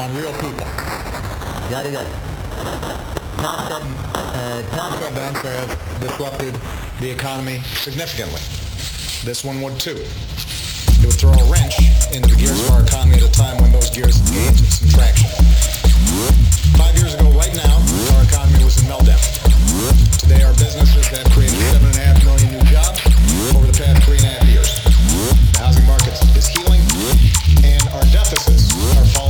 On real people. Got it, got it. Thompson, uh, Thompson banks have disrupted the economy significantly. This one would too. It would throw a wrench into the gears of our economy at a time when those gears need some traction. Five years ago, right now, our economy was in meltdown. Today, our businesses have created seven and a half million new jobs over the past three and a half years. The housing market is healing, and our deficits are falling.